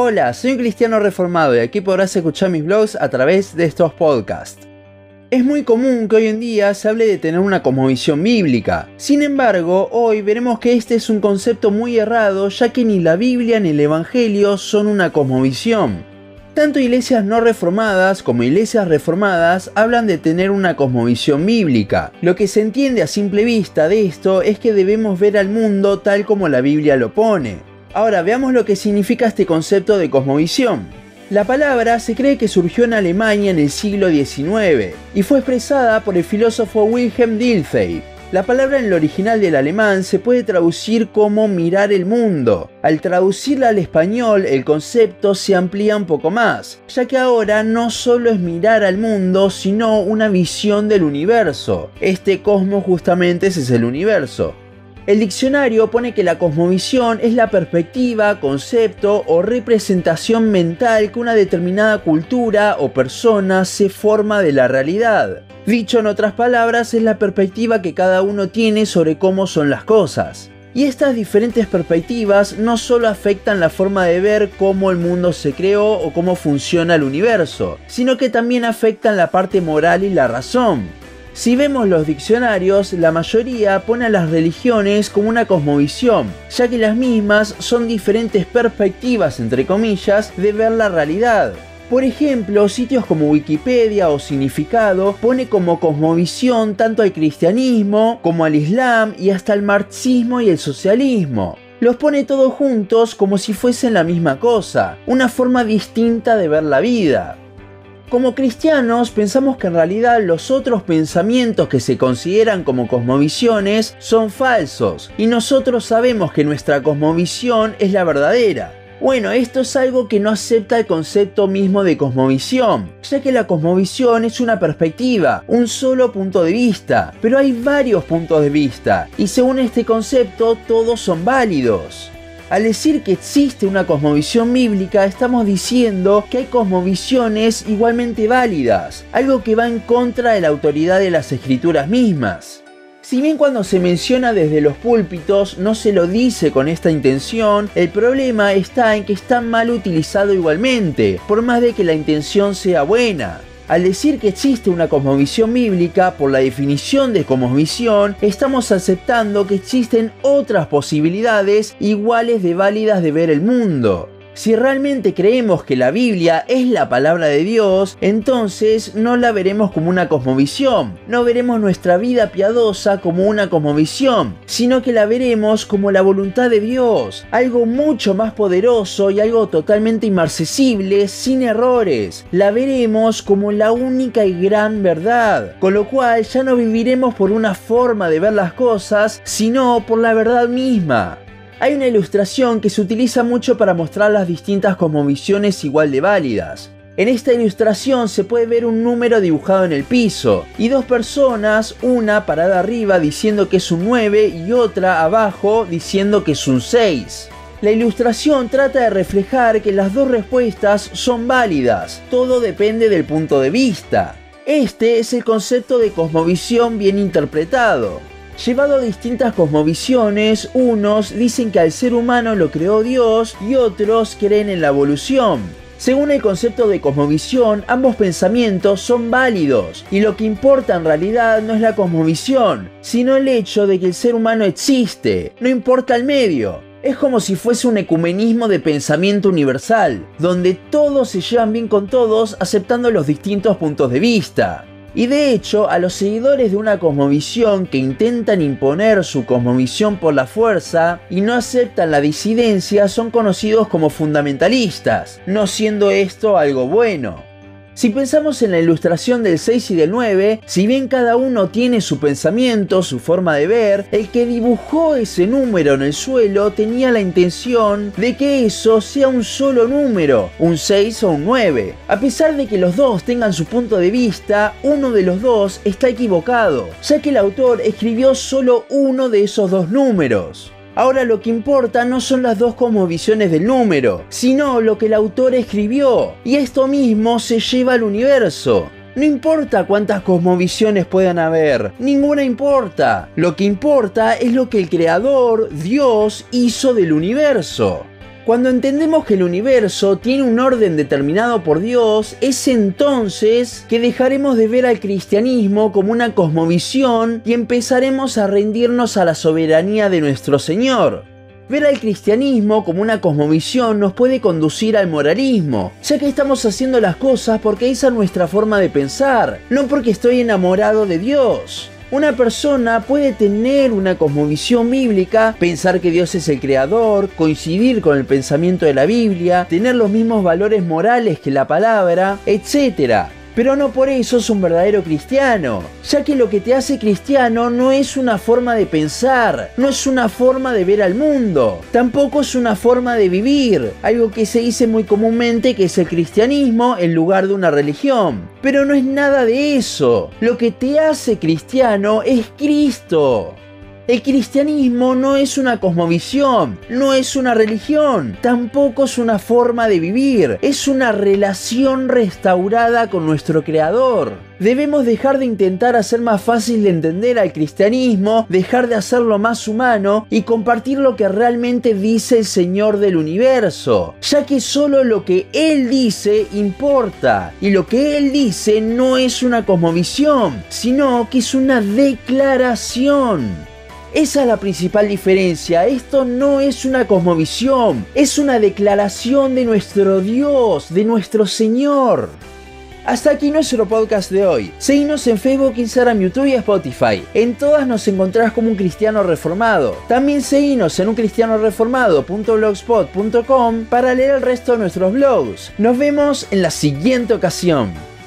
Hola, soy un cristiano reformado y aquí podrás escuchar mis blogs a través de estos podcasts. Es muy común que hoy en día se hable de tener una cosmovisión bíblica. Sin embargo, hoy veremos que este es un concepto muy errado ya que ni la Biblia ni el Evangelio son una cosmovisión. Tanto iglesias no reformadas como iglesias reformadas hablan de tener una cosmovisión bíblica. Lo que se entiende a simple vista de esto es que debemos ver al mundo tal como la Biblia lo pone. Ahora veamos lo que significa este concepto de cosmovisión. La palabra se cree que surgió en Alemania en el siglo XIX y fue expresada por el filósofo Wilhelm Dilthey. La palabra en el original del alemán se puede traducir como mirar el mundo. Al traducirla al español, el concepto se amplía un poco más, ya que ahora no solo es mirar al mundo, sino una visión del universo. Este cosmos justamente es el universo. El diccionario pone que la cosmovisión es la perspectiva, concepto o representación mental que una determinada cultura o persona se forma de la realidad. Dicho en otras palabras, es la perspectiva que cada uno tiene sobre cómo son las cosas. Y estas diferentes perspectivas no solo afectan la forma de ver cómo el mundo se creó o cómo funciona el universo, sino que también afectan la parte moral y la razón. Si vemos los diccionarios, la mayoría pone a las religiones como una cosmovisión, ya que las mismas son diferentes perspectivas, entre comillas, de ver la realidad. Por ejemplo, sitios como Wikipedia o Significado pone como cosmovisión tanto al cristianismo como al islam y hasta al marxismo y el socialismo. Los pone todos juntos como si fuesen la misma cosa, una forma distinta de ver la vida. Como cristianos pensamos que en realidad los otros pensamientos que se consideran como cosmovisiones son falsos y nosotros sabemos que nuestra cosmovisión es la verdadera. Bueno, esto es algo que no acepta el concepto mismo de cosmovisión, ya que la cosmovisión es una perspectiva, un solo punto de vista, pero hay varios puntos de vista, y según este concepto todos son válidos. Al decir que existe una cosmovisión bíblica, estamos diciendo que hay cosmovisiones igualmente válidas, algo que va en contra de la autoridad de las escrituras mismas. Si bien cuando se menciona desde los púlpitos no se lo dice con esta intención, el problema está en que está mal utilizado igualmente, por más de que la intención sea buena. Al decir que existe una cosmovisión bíblica, por la definición de cosmovisión, estamos aceptando que existen otras posibilidades iguales de válidas de ver el mundo. Si realmente creemos que la Biblia es la palabra de Dios, entonces no la veremos como una cosmovisión, no veremos nuestra vida piadosa como una cosmovisión, sino que la veremos como la voluntad de Dios, algo mucho más poderoso y algo totalmente inmarcesible, sin errores. La veremos como la única y gran verdad, con lo cual ya no viviremos por una forma de ver las cosas, sino por la verdad misma. Hay una ilustración que se utiliza mucho para mostrar las distintas cosmovisiones igual de válidas. En esta ilustración se puede ver un número dibujado en el piso y dos personas, una parada arriba diciendo que es un 9 y otra abajo diciendo que es un 6. La ilustración trata de reflejar que las dos respuestas son válidas, todo depende del punto de vista. Este es el concepto de cosmovisión bien interpretado. Llevado a distintas cosmovisiones, unos dicen que al ser humano lo creó Dios y otros creen en la evolución. Según el concepto de cosmovisión, ambos pensamientos son válidos y lo que importa en realidad no es la cosmovisión, sino el hecho de que el ser humano existe, no importa el medio. Es como si fuese un ecumenismo de pensamiento universal, donde todos se llevan bien con todos aceptando los distintos puntos de vista. Y de hecho, a los seguidores de una cosmovisión que intentan imponer su cosmovisión por la fuerza y no aceptan la disidencia son conocidos como fundamentalistas, no siendo esto algo bueno. Si pensamos en la ilustración del 6 y del 9, si bien cada uno tiene su pensamiento, su forma de ver, el que dibujó ese número en el suelo tenía la intención de que eso sea un solo número, un 6 o un 9. A pesar de que los dos tengan su punto de vista, uno de los dos está equivocado, ya que el autor escribió solo uno de esos dos números. Ahora lo que importa no son las dos visiones del número, sino lo que el autor escribió. Y esto mismo se lleva al universo. No importa cuántas cosmovisiones puedan haber, ninguna importa. Lo que importa es lo que el creador, Dios, hizo del universo. Cuando entendemos que el universo tiene un orden determinado por Dios, es entonces que dejaremos de ver al cristianismo como una cosmovisión y empezaremos a rendirnos a la soberanía de nuestro Señor. Ver al cristianismo como una cosmovisión nos puede conducir al moralismo, ya que estamos haciendo las cosas porque esa es nuestra forma de pensar, no porque estoy enamorado de Dios. Una persona puede tener una cosmovisión bíblica, pensar que Dios es el creador, coincidir con el pensamiento de la Biblia, tener los mismos valores morales que la palabra, etc. Pero no por eso es un verdadero cristiano, ya que lo que te hace cristiano no es una forma de pensar, no es una forma de ver al mundo, tampoco es una forma de vivir, algo que se dice muy comúnmente que es el cristianismo en lugar de una religión. Pero no es nada de eso, lo que te hace cristiano es Cristo. El cristianismo no es una cosmovisión, no es una religión, tampoco es una forma de vivir, es una relación restaurada con nuestro Creador. Debemos dejar de intentar hacer más fácil de entender al cristianismo, dejar de hacerlo más humano y compartir lo que realmente dice el Señor del universo, ya que solo lo que Él dice importa, y lo que Él dice no es una cosmovisión, sino que es una declaración. Esa es la principal diferencia. Esto no es una cosmovisión, es una declaración de nuestro Dios, de nuestro Señor. Hasta aquí nuestro podcast de hoy. Seguinos en Facebook, Instagram, YouTube y Spotify. En todas nos encontrarás como un cristiano reformado. También seguinos en uncristianoreformado.blogspot.com para leer el resto de nuestros blogs. Nos vemos en la siguiente ocasión.